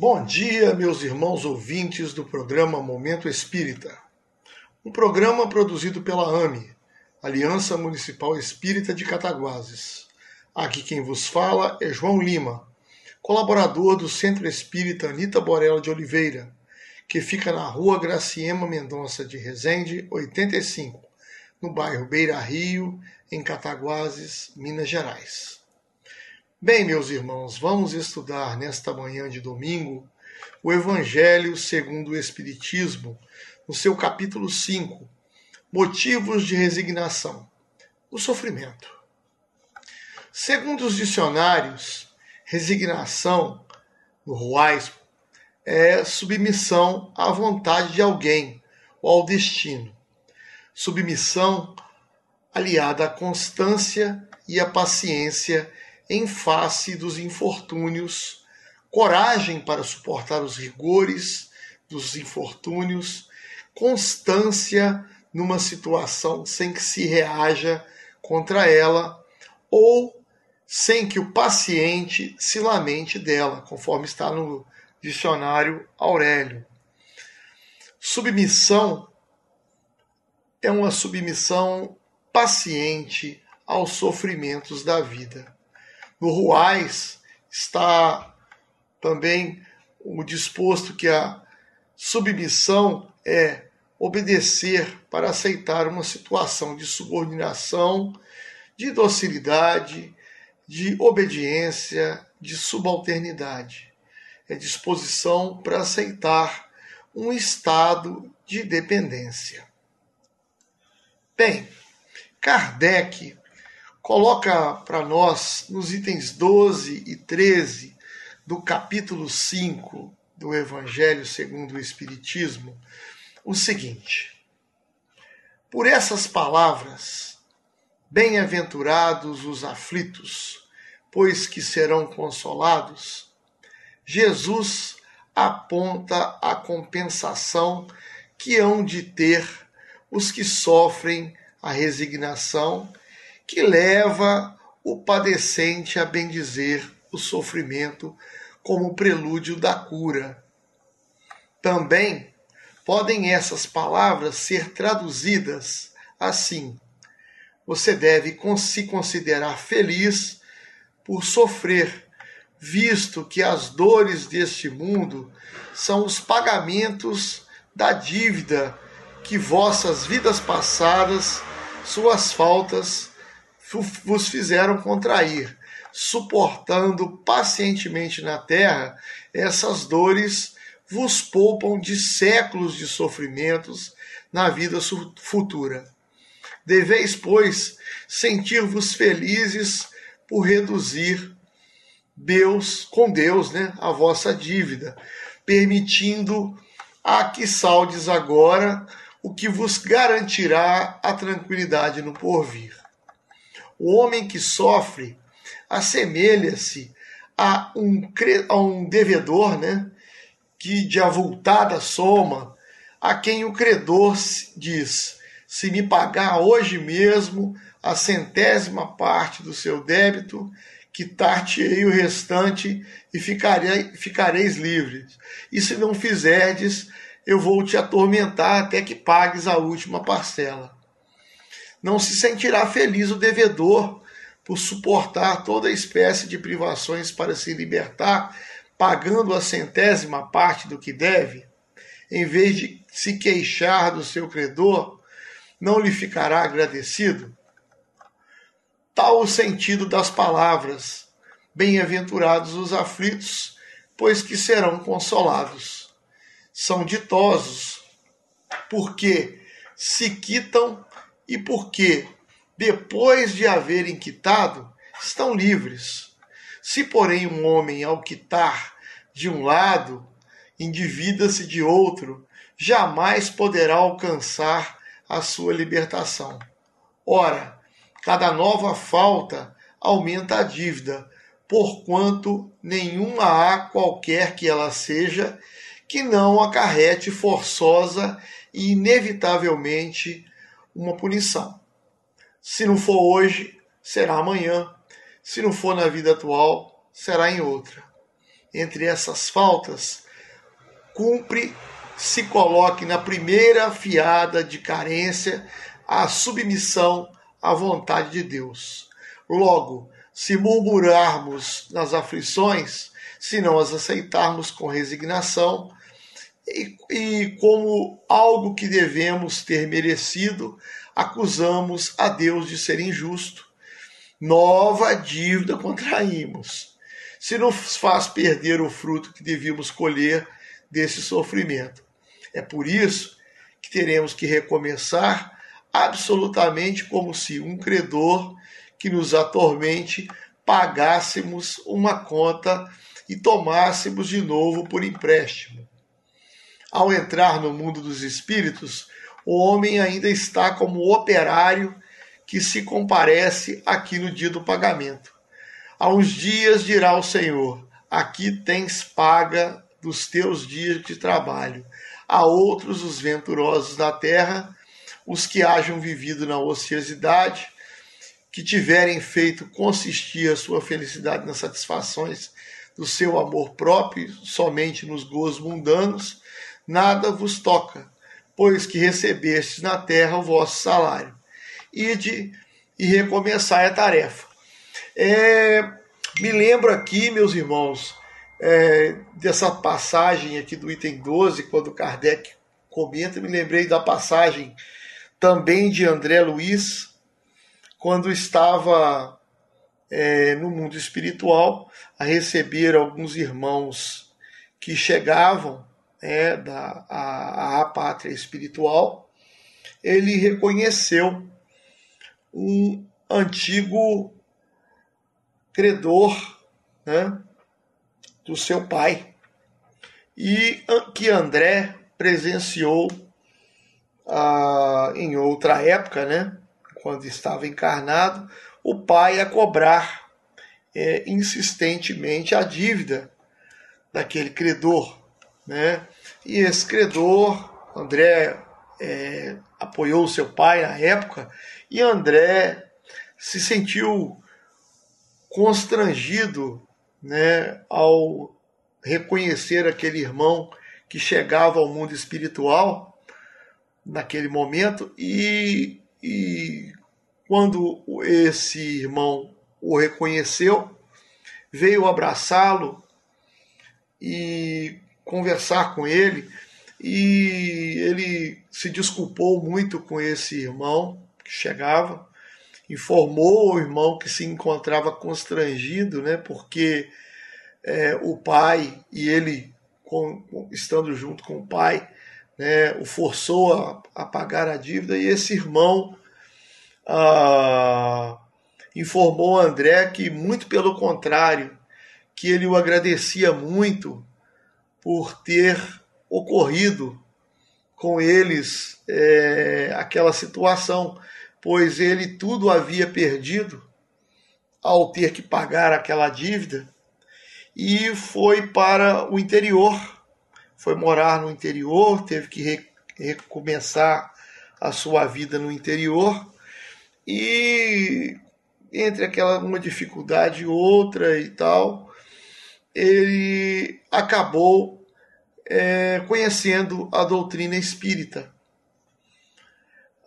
Bom dia, meus irmãos ouvintes do programa Momento Espírita. Um programa produzido pela AME, Aliança Municipal Espírita de Cataguases. Aqui quem vos fala é João Lima, colaborador do Centro Espírita Anita Borella de Oliveira, que fica na rua Graciema Mendonça de Resende, 85, no bairro Beira Rio, em Cataguases, Minas Gerais. Bem, meus irmãos, vamos estudar nesta manhã de domingo o Evangelho segundo o Espiritismo, no seu capítulo 5, Motivos de Resignação, o sofrimento. Segundo os dicionários, resignação, no Ruais, é submissão à vontade de alguém ou ao destino. Submissão aliada à constância e à paciência em face dos infortúnios, coragem para suportar os rigores dos infortúnios, constância numa situação sem que se reaja contra ela ou sem que o paciente se lamente dela, conforme está no dicionário Aurélio. Submissão é uma submissão paciente aos sofrimentos da vida. No Ruais está também o disposto que a submissão é obedecer para aceitar uma situação de subordinação, de docilidade, de obediência, de subalternidade. É disposição para aceitar um estado de dependência. Bem, Kardec coloca para nós nos itens 12 e 13 do capítulo 5 do Evangelho segundo o Espiritismo o seguinte: Por essas palavras, bem-aventurados os aflitos, pois que serão consolados, Jesus aponta a compensação que hão de ter os que sofrem a resignação que leva o padecente a bendizer o sofrimento como prelúdio da cura. Também podem essas palavras ser traduzidas assim: você deve se considerar feliz por sofrer, visto que as dores deste mundo são os pagamentos da dívida que vossas vidas passadas, suas faltas, vos fizeram contrair, suportando pacientemente na terra, essas dores vos poupam de séculos de sofrimentos na vida futura. Deveis, pois, sentir-vos felizes por reduzir Deus, com Deus, né, a vossa dívida, permitindo a que saldes agora o que vos garantirá a tranquilidade no porvir. O homem que sofre assemelha-se a um, a um devedor, né? Que de avultada soma, a quem o credor diz: se me pagar hoje mesmo a centésima parte do seu débito, quitar-te-ei o restante e ficarei, ficareis livres. E se não fizerdes, eu vou te atormentar até que pagues a última parcela não se sentirá feliz o devedor por suportar toda espécie de privações para se libertar, pagando a centésima parte do que deve, em vez de se queixar do seu credor, não lhe ficará agradecido? Tal o sentido das palavras: Bem-aventurados os aflitos, pois que serão consolados. São ditosos, porque se quitam e porque, depois de haverem quitado, estão livres. Se, porém, um homem, ao quitar de um lado, endivida-se de outro, jamais poderá alcançar a sua libertação. Ora, cada nova falta aumenta a dívida, porquanto nenhuma há qualquer que ela seja que não acarrete forçosa e inevitavelmente uma punição. Se não for hoje, será amanhã. Se não for na vida atual, será em outra. entre essas faltas, cumpre se coloque na primeira fiada de carência a submissão à vontade de Deus. Logo, se murmurarmos nas aflições, se não as aceitarmos com resignação, e, e como algo que devemos ter merecido, acusamos a Deus de ser injusto. Nova dívida contraímos. Se nos faz perder o fruto que devíamos colher desse sofrimento. É por isso que teremos que recomeçar absolutamente como se um credor que nos atormente pagássemos uma conta e tomássemos de novo por empréstimo. Ao entrar no mundo dos espíritos, o homem ainda está como operário que se comparece aqui no dia do pagamento. Há uns dias dirá o Senhor: Aqui tens paga dos teus dias de trabalho. A outros, os venturosos da terra, os que hajam vivido na ociosidade, que tiverem feito consistir a sua felicidade nas satisfações do seu amor próprio, somente nos gozos mundanos, nada vos toca, pois que recebestes na terra o vosso salário. Ide e recomeçai a tarefa. É, me lembro aqui, meus irmãos, é, dessa passagem aqui do item 12, quando Kardec comenta, me lembrei da passagem também de André Luiz, quando estava é, no mundo espiritual a receber alguns irmãos que chegavam é, da a, a pátria espiritual, ele reconheceu um antigo credor, né, do seu pai, e que André presenciou ah, em outra época, né, quando estava encarnado, o pai a cobrar é, insistentemente a dívida daquele credor. Né? E esse credor, André é, apoiou seu pai na época, e André se sentiu constrangido né, ao reconhecer aquele irmão que chegava ao mundo espiritual naquele momento e, e quando esse irmão o reconheceu, veio abraçá-lo e conversar com ele e ele se desculpou muito com esse irmão que chegava informou o irmão que se encontrava constrangido, né, porque é, o pai e ele, com, estando junto com o pai, né, o forçou a, a pagar a dívida e esse irmão ah, informou André que, muito pelo contrário, que ele o agradecia muito por ter ocorrido com eles é, aquela situação pois ele tudo havia perdido ao ter que pagar aquela dívida e foi para o interior, foi morar no interior, teve que recomeçar a sua vida no interior e entre aquela uma dificuldade e outra e tal, ele acabou é, conhecendo a doutrina espírita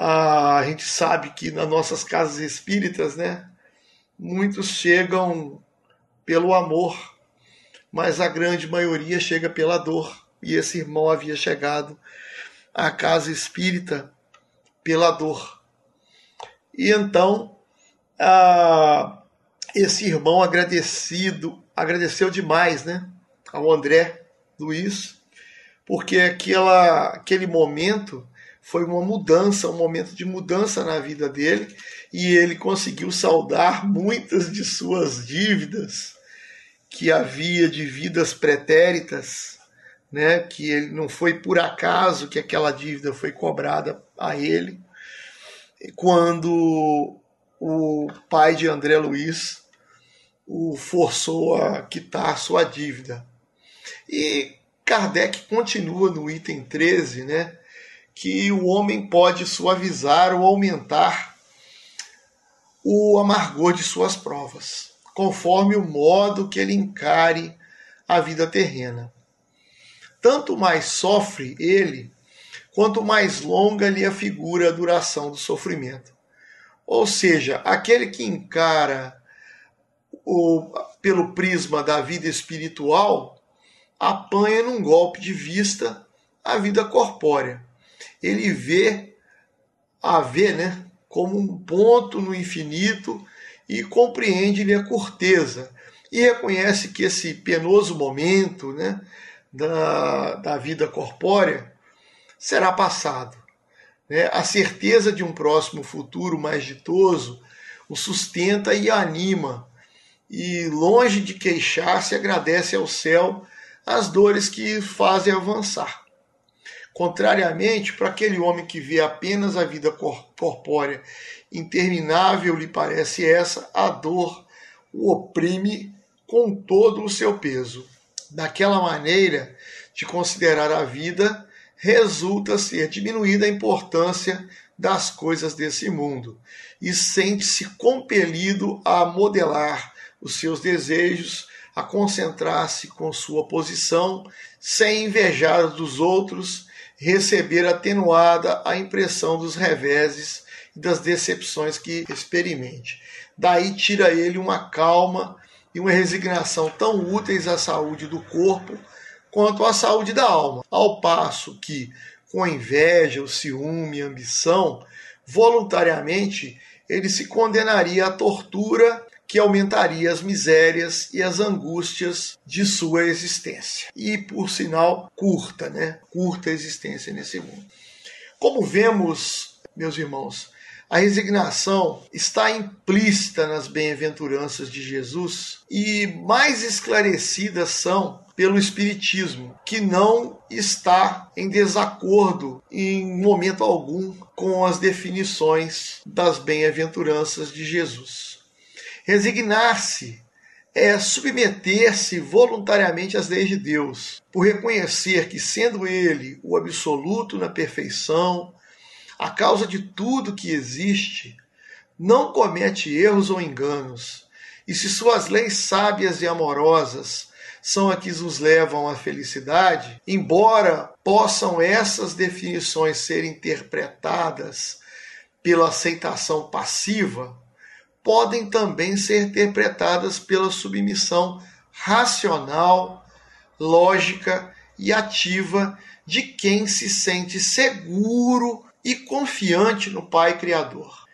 a gente sabe que nas nossas casas espíritas, né, muitos chegam pelo amor, mas a grande maioria chega pela dor. E esse irmão havia chegado à casa espírita pela dor. E então, a, esse irmão agradecido, agradeceu demais, né, ao André Luiz, porque aquela, aquele momento foi uma mudança, um momento de mudança na vida dele, e ele conseguiu saldar muitas de suas dívidas que havia de vidas pretéritas, né, que ele não foi por acaso que aquela dívida foi cobrada a ele, quando o pai de André Luiz o forçou a quitar sua dívida. E Kardec continua no item 13, né, que o homem pode suavizar ou aumentar o amargor de suas provas, conforme o modo que ele encare a vida terrena. Tanto mais sofre ele, quanto mais longa lhe afigura a duração do sofrimento. Ou seja, aquele que encara o, pelo prisma da vida espiritual apanha num golpe de vista a vida corpórea. Ele vê a ver, né, como um ponto no infinito e compreende-lhe a corteza e reconhece que esse penoso momento né, da, da vida corpórea será passado. Né? A certeza de um próximo futuro mais ditoso o sustenta e anima, e longe de queixar-se, agradece ao céu as dores que fazem avançar. Contrariamente, para aquele homem que vê apenas a vida corpórea interminável, lhe parece essa, a dor o oprime com todo o seu peso. Daquela maneira de considerar a vida, resulta ser diminuída a importância das coisas desse mundo e sente-se compelido a modelar os seus desejos, a concentrar-se com sua posição, sem invejar dos outros receber atenuada a impressão dos reveses e das decepções que experimente. Daí tira ele uma calma e uma resignação tão úteis à saúde do corpo quanto à saúde da alma, ao passo que, com a inveja, o ciúme, a ambição, voluntariamente ele se condenaria à tortura que aumentaria as misérias e as angústias de sua existência. E, por sinal, curta, né? Curta existência nesse mundo. Como vemos, meus irmãos, a resignação está implícita nas bem-aventuranças de Jesus e mais esclarecidas são pelo Espiritismo, que não está em desacordo em momento algum com as definições das bem-aventuranças de Jesus. Resignar-se é submeter-se voluntariamente às leis de Deus, por reconhecer que, sendo Ele o absoluto na perfeição, a causa de tudo que existe, não comete erros ou enganos, e se suas leis sábias e amorosas são as que nos levam à felicidade, embora possam essas definições ser interpretadas pela aceitação passiva, podem também ser interpretadas pela submissão racional, lógica e ativa de quem se sente seguro e confiante no Pai Criador.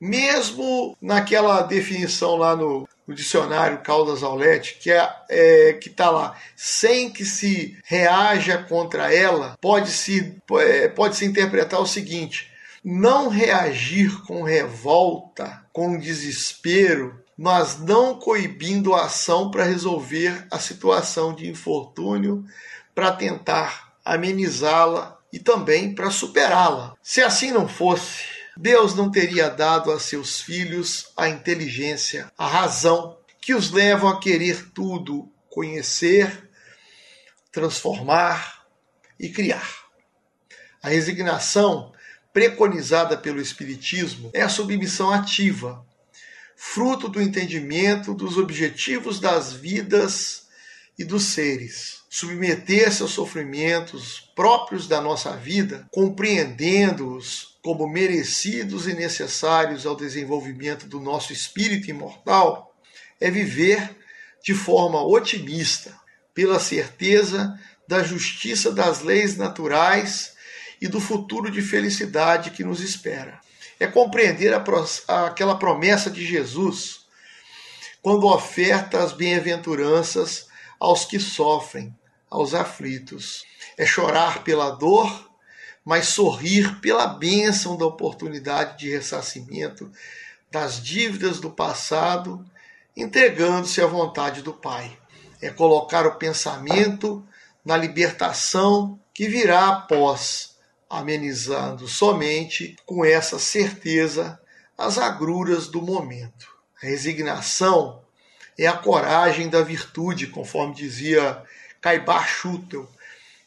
Mesmo naquela definição lá no, no dicionário Caldas Aulete, que é, é que está lá, sem que se reaja contra ela, pode se é, pode se interpretar o seguinte: não reagir com revolta, com desespero, mas não coibindo a ação para resolver a situação de infortúnio, para tentar amenizá-la e também para superá-la. Se assim não fosse, Deus não teria dado a seus filhos a inteligência, a razão que os levam a querer tudo, conhecer, transformar e criar. A resignação preconizada pelo Espiritismo é a submissão ativa, fruto do entendimento dos objetivos das vidas e dos seres. Submeter-se aos sofrimentos próprios da nossa vida, compreendendo-os como merecidos e necessários ao desenvolvimento do nosso espírito imortal, é viver de forma otimista, pela certeza da justiça das leis naturais e do futuro de felicidade que nos espera. É compreender a, aquela promessa de Jesus quando oferta as bem-aventuranças aos que sofrem, aos aflitos. É chorar pela dor, mas sorrir pela bênção da oportunidade de ressarcimento das dívidas do passado, entregando-se à vontade do Pai. É colocar o pensamento na libertação que virá após amenizando somente com essa certeza as agruras do momento. A resignação é a coragem da virtude, conforme dizia Caibar Schutel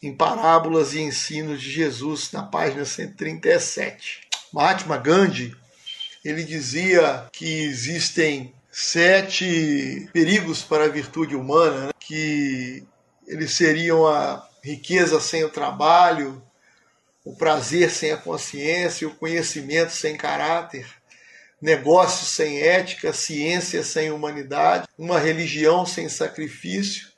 em Parábolas e Ensinos de Jesus, na página 137. Mahatma Gandhi, ele dizia que existem sete perigos para a virtude humana, né? que eles seriam a riqueza sem o trabalho, o prazer sem a consciência, o conhecimento sem caráter, negócios sem ética, ciência sem humanidade, uma religião sem sacrifício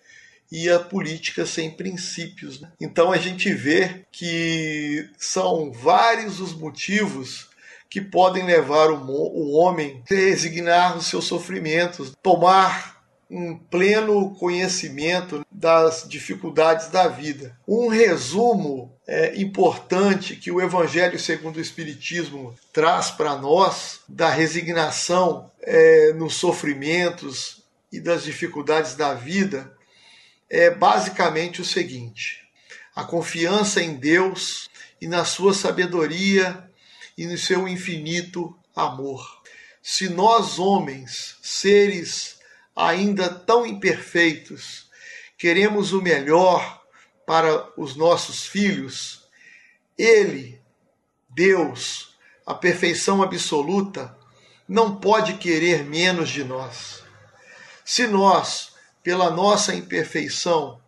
e a política sem princípios. Né? Então a gente vê que são vários os motivos que podem levar o, homem a resignar os seus sofrimentos, tomar um pleno conhecimento das dificuldades da vida. Um resumo é, importante que o Evangelho segundo o Espiritismo traz para nós da resignação é, nos sofrimentos e das dificuldades da vida é basicamente o seguinte: a confiança em Deus e na sua sabedoria e no seu infinito amor. Se nós, homens, seres ainda tão imperfeitos, queremos o melhor para os nossos filhos, Ele, Deus, a perfeição absoluta, não pode querer menos de nós. Se nós, pela nossa imperfeição,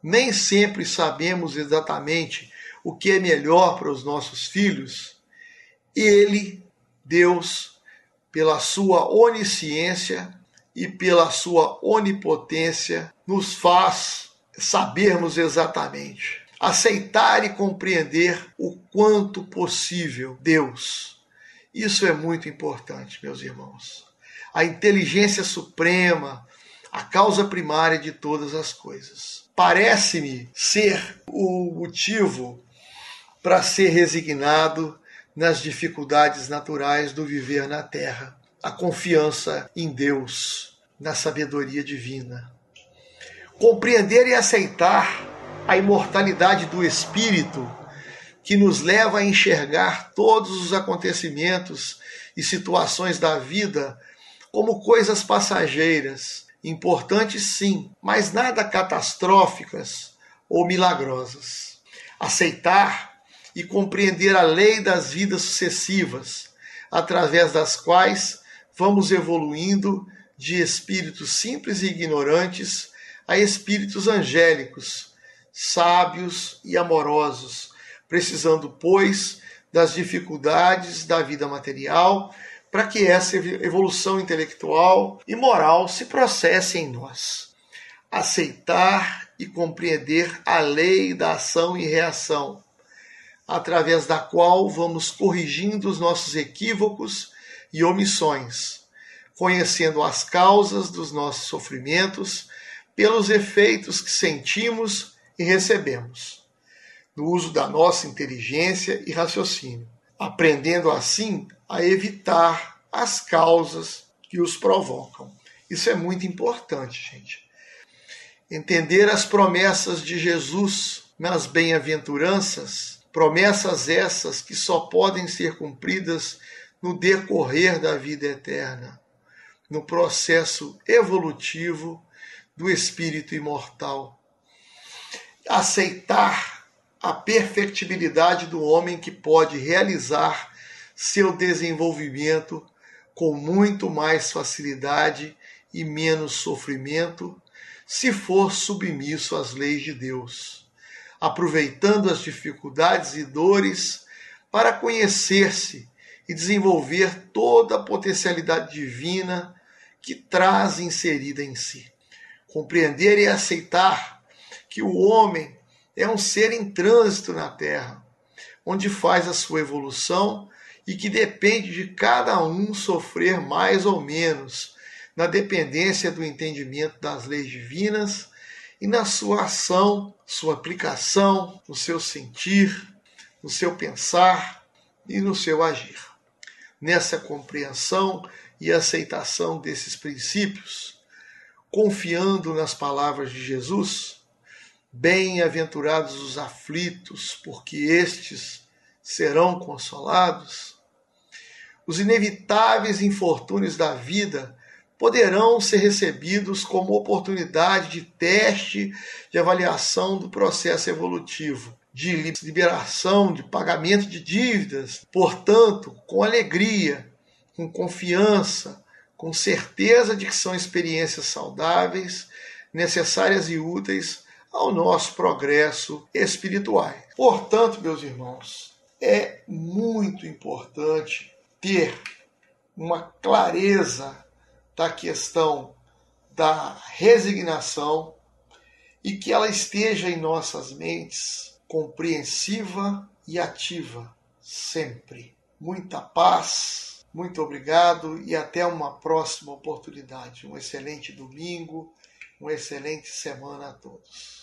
nem sempre sabemos exatamente o que é melhor para os nossos filhos, Ele, Deus, pela sua onisciência, e pela sua onipotência nos faz sabermos exatamente, aceitar e compreender o quanto possível Deus. Isso é muito importante, meus irmãos. A inteligência suprema, a causa primária de todas as coisas. Parece-me ser o motivo para ser resignado nas dificuldades naturais do viver na terra a confiança em Deus, na sabedoria divina. Compreender e aceitar a imortalidade do Espírito, que nos leva a enxergar todos os acontecimentos e situações da vida como coisas passageiras, importantes sim, mas nada catastróficas ou milagrosas. Aceitar e compreender a lei das vidas sucessivas, através das quais vamos evoluindo de espíritos simples e ignorantes a espíritos angélicos, sábios e amorosos, precisando, pois, das dificuldades da vida material para que essa evolução intelectual e moral se processe em nós. Aceitar e compreender a lei da ação e reação, através da qual vamos corrigindo os nossos equívocos e omissões, conhecendo as causas dos nossos sofrimentos pelos efeitos que sentimos e recebemos, no uso da nossa inteligência e raciocínio, aprendendo assim a evitar as causas que os provocam. Isso é muito importante, gente. Entender as promessas de Jesus nas bem-aventuranças, promessas essas que só podem ser cumpridas no decorrer da vida eterna, no processo evolutivo do espírito imortal. Aceitar a perfectibilidade do homem que pode realizar seu desenvolvimento com muito mais facilidade e menos sofrimento se for submisso às leis de Deus, aproveitando as dificuldades e dores para conhecer-se e desenvolver toda a potencialidade divina que traz inserida em si. Compreender e aceitar que o homem é um ser em trânsito na Terra, onde faz a sua evolução e que depende de cada um sofrer mais ou menos, na dependência do entendimento das leis divinas e na sua ação, sua aplicação, no seu sentir, no seu pensar e no seu agir nessa compreensão e aceitação desses princípios, confiando nas palavras de Jesus, bem-aventurados os aflitos, porque estes serão consolados. Os inevitáveis infortúnios da vida poderão ser recebidos como oportunidade de teste de avaliação do processo evolutivo de liberação, de pagamento de dívidas. Portanto, com alegria, com confiança, com certeza de que são experiências saudáveis, necessárias e úteis ao nosso progresso espiritual. Portanto, meus irmãos, é muito importante ter uma clareza da questão da resignação e que ela esteja em nossas mentes compreensiva e ativa sempre. Muita paz, muito obrigado e até uma próxima oportunidade. Um excelente domingo, uma excelente semana a todos.